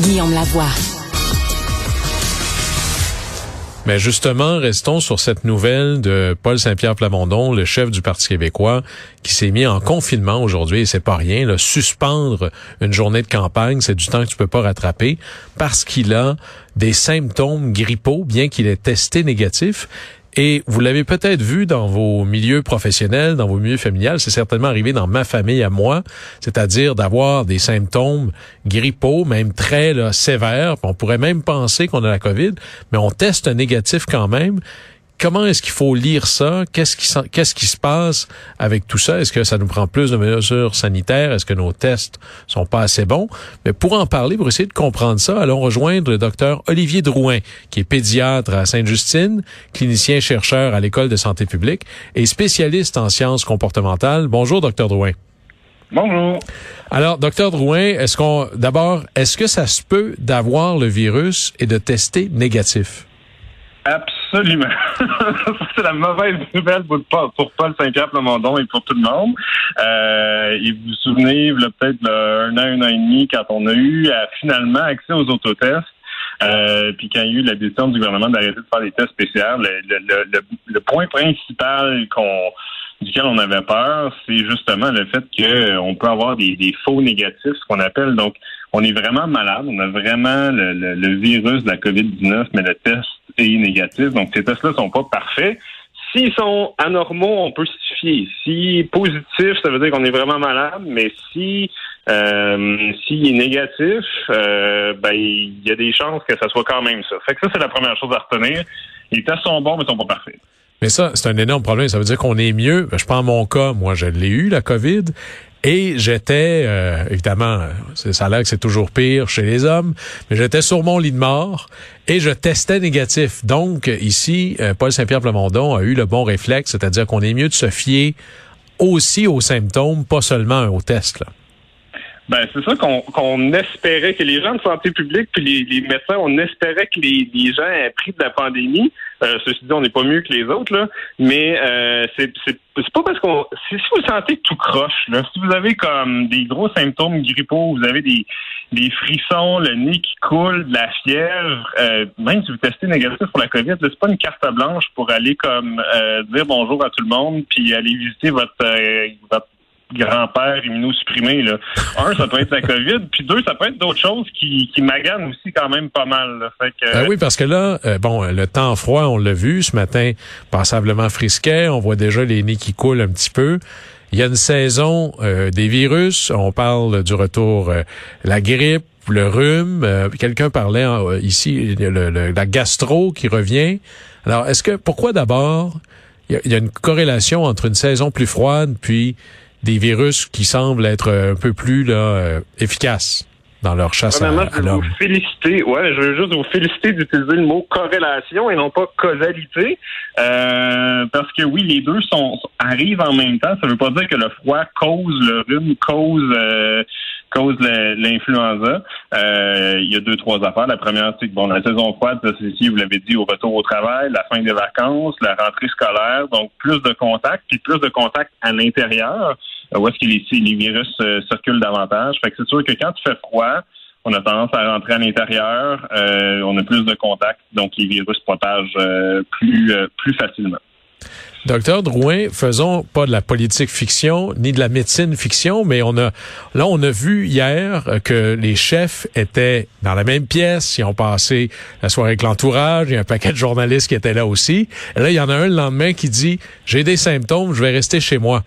Guillaume Lavoie. Mais justement, restons sur cette nouvelle de Paul Saint-Pierre Plamondon, le chef du Parti québécois, qui s'est mis en confinement aujourd'hui, et c'est pas rien, là, suspendre une journée de campagne, c'est du temps que tu peux pas rattraper, parce qu'il a des symptômes grippaux, bien qu'il ait testé négatif. Et vous l'avez peut-être vu dans vos milieux professionnels, dans vos milieux familiales, c'est certainement arrivé dans ma famille à moi, c'est-à-dire d'avoir des symptômes grippaux, même très là, sévères. On pourrait même penser qu'on a la COVID, mais on teste un négatif quand même comment est-ce qu'il faut lire ça? Qu'est-ce qui, qu'est-ce qui se passe avec tout ça? Est-ce que ça nous prend plus de mesures sanitaires? Est-ce que nos tests sont pas assez bons? Mais pour en parler, pour essayer de comprendre ça, allons rejoindre le docteur Olivier Drouin, qui est pédiatre à Sainte-Justine, clinicien chercheur à l'École de santé publique et spécialiste en sciences comportementales. Bonjour, docteur Drouin. Bonjour. Alors, docteur Drouin, est-ce qu'on, d'abord, est-ce que ça se peut d'avoir le virus et de tester négatif? Absolument. c'est la mauvaise nouvelle pour, pour Paul Saint-Pierre Plamondon et pour tout le monde. Euh, et vous vous souvenez, peut-être un an, un an et demi, quand on a eu finalement accès aux autotests, euh, puis quand il y a eu la décision du gouvernement d'arrêter de faire des tests spéciaux, le, le, point principal qu'on duquel on avait peur, c'est justement le fait qu'on peut avoir des, des faux négatifs, ce qu'on appelle. Donc, on est vraiment malade, on a vraiment le, le virus de la COVID-19, mais le test est négatif. Donc, ces tests-là sont pas parfaits. S'ils sont anormaux, on peut se fier. Si positif, ça veut dire qu'on est vraiment malade, mais si euh, s'il est négatif, euh, ben il y a des chances que ça soit quand même ça. Fait que ça, c'est la première chose à retenir. Les tests sont bons, mais sont pas parfaits. Mais ça, c'est un énorme problème. Ça veut dire qu'on est mieux. Je prends mon cas. Moi, je l'ai eu, la COVID. Et j'étais, euh, évidemment, ça a l'air que c'est toujours pire chez les hommes, mais j'étais sur mon lit de mort et je testais négatif. Donc, ici, euh, Paul Saint-Pierre Plamondon a eu le bon réflexe, c'est-à-dire qu'on est mieux de se fier aussi aux symptômes, pas seulement aux tests. Ben, c'est ça qu'on espérait que les gens de santé publique puis les, les médecins, on espérait que les, les gens aient pris de la pandémie. Euh, ceci dit, on n'est pas mieux que les autres, là. Mais euh, c'est pas parce qu'on. Si, vous sentez tout croche, là, si vous avez comme des gros symptômes grippaux, vous avez des, des frissons, le nez qui coule, de la fièvre, euh, même si vous testez négatif pour la COVID, c'est pas une carte blanche pour aller comme euh, dire bonjour à tout le monde puis aller visiter votre votre grand-père immunosupprimé. Là. Un, ça peut être la COVID, puis deux, ça peut être d'autres choses qui, qui maganent aussi quand même pas mal. Fait que, ben oui, parce que là, euh, bon, le temps froid, on l'a vu ce matin, passablement frisquet, on voit déjà les nids qui coulent un petit peu. Il y a une saison euh, des virus, on parle du retour, euh, la grippe, le rhume. Quelqu'un parlait ici, le, la gastro qui revient. Alors, est-ce que, pourquoi d'abord, il y, a une corrélation entre une saison plus froide puis des virus qui semblent être un peu plus là, euh, efficaces dans leur chasse à, à l'homme. vous féliciter. Ouais, je veux juste vous féliciter d'utiliser le mot corrélation et non pas causalité, euh, parce que oui, les deux sont arrivent en même temps. Ça veut pas dire que le froid cause le rhume, cause euh, cause l'influenza. Euh, il y a deux, trois affaires. La première, c'est que bon, la saison froide, c'est vous l'avez dit, au retour au travail, la fin des vacances, la rentrée scolaire, donc plus de contacts, puis plus de contacts à l'intérieur, où est-ce que les, les virus euh, circulent davantage. Fait que c'est sûr que quand il fait froid, on a tendance à rentrer à l'intérieur, euh, on a plus de contacts, donc les virus propagent plus, plus facilement. Docteur Drouin, faisons pas de la politique fiction ni de la médecine fiction, mais on a là on a vu hier que les chefs étaient dans la même pièce, ils ont passé la soirée avec l'entourage, il y a un paquet de journalistes qui étaient là aussi. Et là, il y en a un le lendemain qui dit j'ai des symptômes, je vais rester chez moi.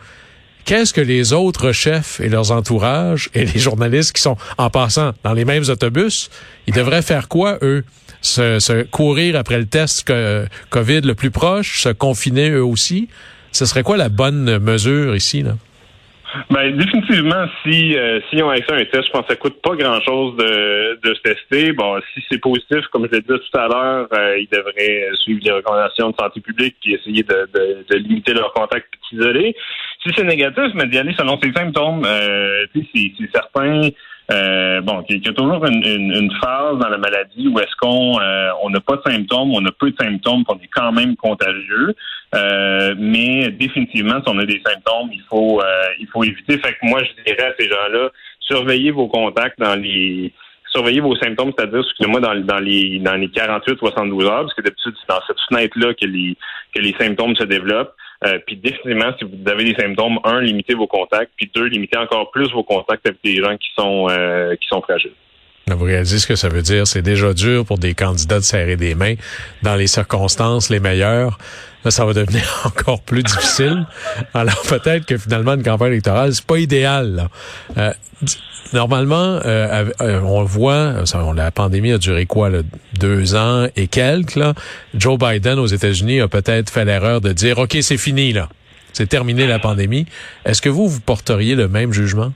Qu'est-ce que les autres chefs et leurs entourages et les journalistes qui sont en passant dans les mêmes autobus, ils devraient faire quoi eux? Se, courir après le test COVID le plus proche, se confiner eux aussi. Ce serait quoi la bonne mesure ici, là? Ben, définitivement, si euh, si on a accès à un test, je pense que ça coûte pas grand-chose de, de se tester. Bon, si c'est positif, comme je l'ai dit tout à l'heure, euh, ils devraient suivre les recommandations de santé publique puis essayer de, de, de limiter leurs contacts et s'isoler. Si c'est négatif, mais d'y aller selon ses symptômes. Euh, c'est certain euh, bon, il y a toujours une, une, phase dans la maladie où est-ce qu'on euh, on n'a pas de symptômes, on a peu de symptômes, on est quand même contagieux. Euh, mais définitivement, si on a des symptômes, il faut il faut éviter. Fait que moi, je dirais à ces gens-là, surveillez vos contacts dans les surveillez vos symptômes, c'est-à-dire, excusez-moi, dans, dans les dans les 48-72 heures, parce que d'habitude, c'est dans cette fenêtre-là que les que les symptômes se développent. Euh, puis définitivement, si vous avez des symptômes, un, limitez vos contacts, puis deux, limitez encore plus vos contacts avec des gens qui sont euh, qui sont fragiles. Vous réalisez ce que ça veut dire. C'est déjà dur pour des candidats de serrer des mains dans les circonstances les meilleures. Là, ça va devenir encore plus difficile. Alors peut-être que finalement, une campagne électorale, c'est pas idéal. Euh, normalement, euh, euh, on voit, la pandémie a duré quoi, deux ans et quelques. Joe Biden aux États-Unis a peut-être fait l'erreur de dire, OK, c'est fini, là. C'est terminé la pandémie. Est-ce que vous, vous porteriez le même jugement?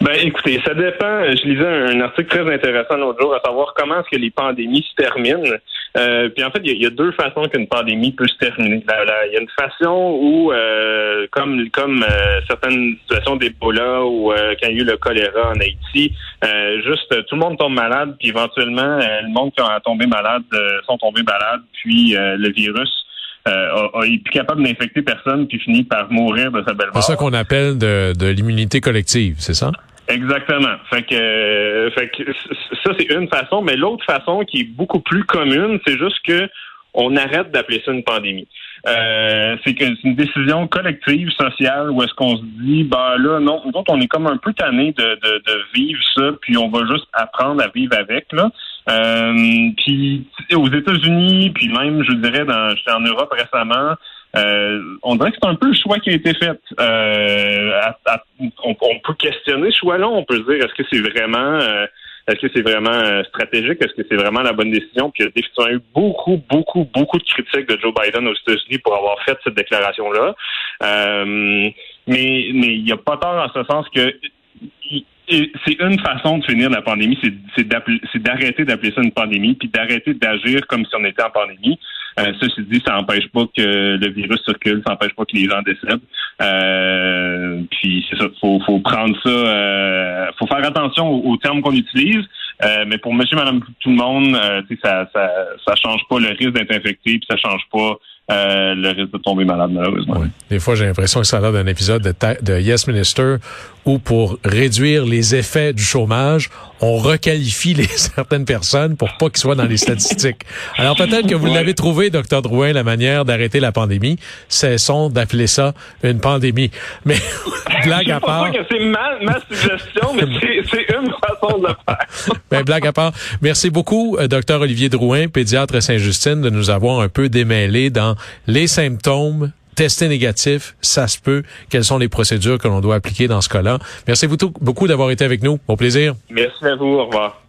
Ben, écoutez, ça dépend. Je lisais un article très intéressant l'autre jour à savoir comment est-ce que les pandémies se terminent. Euh, puis en fait, il y, a deux façons qu'une pandémie peut se terminer. Il y a une façon où, euh, comme comme euh, certaines situations d'Ebola ou quand il y a eu le choléra en Haïti, juste tout le monde tombe malade, puis éventuellement, le monde qui a tombé malade sont tombés malades, puis le virus euh, est plus capable d'infecter personne puis finit par mourir de sa belle mort. C'est ça qu'on appelle de, de l'immunité collective, c'est ça? Exactement. Fait que, euh, fait que ça c'est une façon, mais l'autre façon qui est beaucoup plus commune, c'est juste que on arrête d'appeler ça une pandémie. Euh, c'est une décision collective, sociale, où est-ce qu'on se dit, bah là, non, nous autres, on est comme un peu tanné de, de, de, vivre ça, puis on va juste apprendre à vivre avec, là. Euh, puis aux États-Unis, puis même, je dirais, dans, j'étais en Europe récemment, euh, on dirait que c'est un peu le choix qui a été fait. Euh, on, peut questionner ce choix-là. On peut se dire est-ce que c'est vraiment euh, est-ce que c'est vraiment euh, stratégique? Est-ce que c'est vraiment la bonne décision? Puis il y a eu beaucoup, beaucoup, beaucoup de critiques de Joe Biden aux États-Unis pour avoir fait cette déclaration-là. Euh, mais mais il n'y a pas tort en ce sens que c'est une façon de finir la pandémie, c'est d'arrêter d'appeler ça une pandémie, puis d'arrêter d'agir comme si on était en pandémie. Euh, ceci dit, ça n'empêche pas que le virus circule, ça n'empêche pas que les gens décèdent. Euh, puis c'est ça, faut, faut prendre ça, euh, faut faire attention aux, termes qu'on utilise. Euh, mais pour monsieur, madame, tout le monde, euh, ça, ça, ça change pas le risque d'être infecté, puis ça change pas euh, le risque de tomber malade, malheureusement. Des fois, j'ai l'impression que ça a l'air d'un épisode de, de, Yes Minister où, pour réduire les effets du chômage, on requalifie les certaines personnes pour pas qu'ils soient dans les statistiques. Alors, peut-être que vous l'avez trouvé, docteur Drouin, la manière d'arrêter la pandémie. Cessons d'appeler ça une pandémie. Mais, blague à part... Je que c'est ma, ma suggestion, mais c'est une façon de le faire. ben, blague à part. Merci beaucoup, euh, docteur Olivier Drouin, pédiatre à Saint-Justine, de nous avoir un peu démêlé dans les symptômes, tester négatif, ça se peut. Quelles sont les procédures que l'on doit appliquer dans ce cas-là? Merci beaucoup d'avoir été avec nous. Au plaisir. Merci à vous. Au revoir.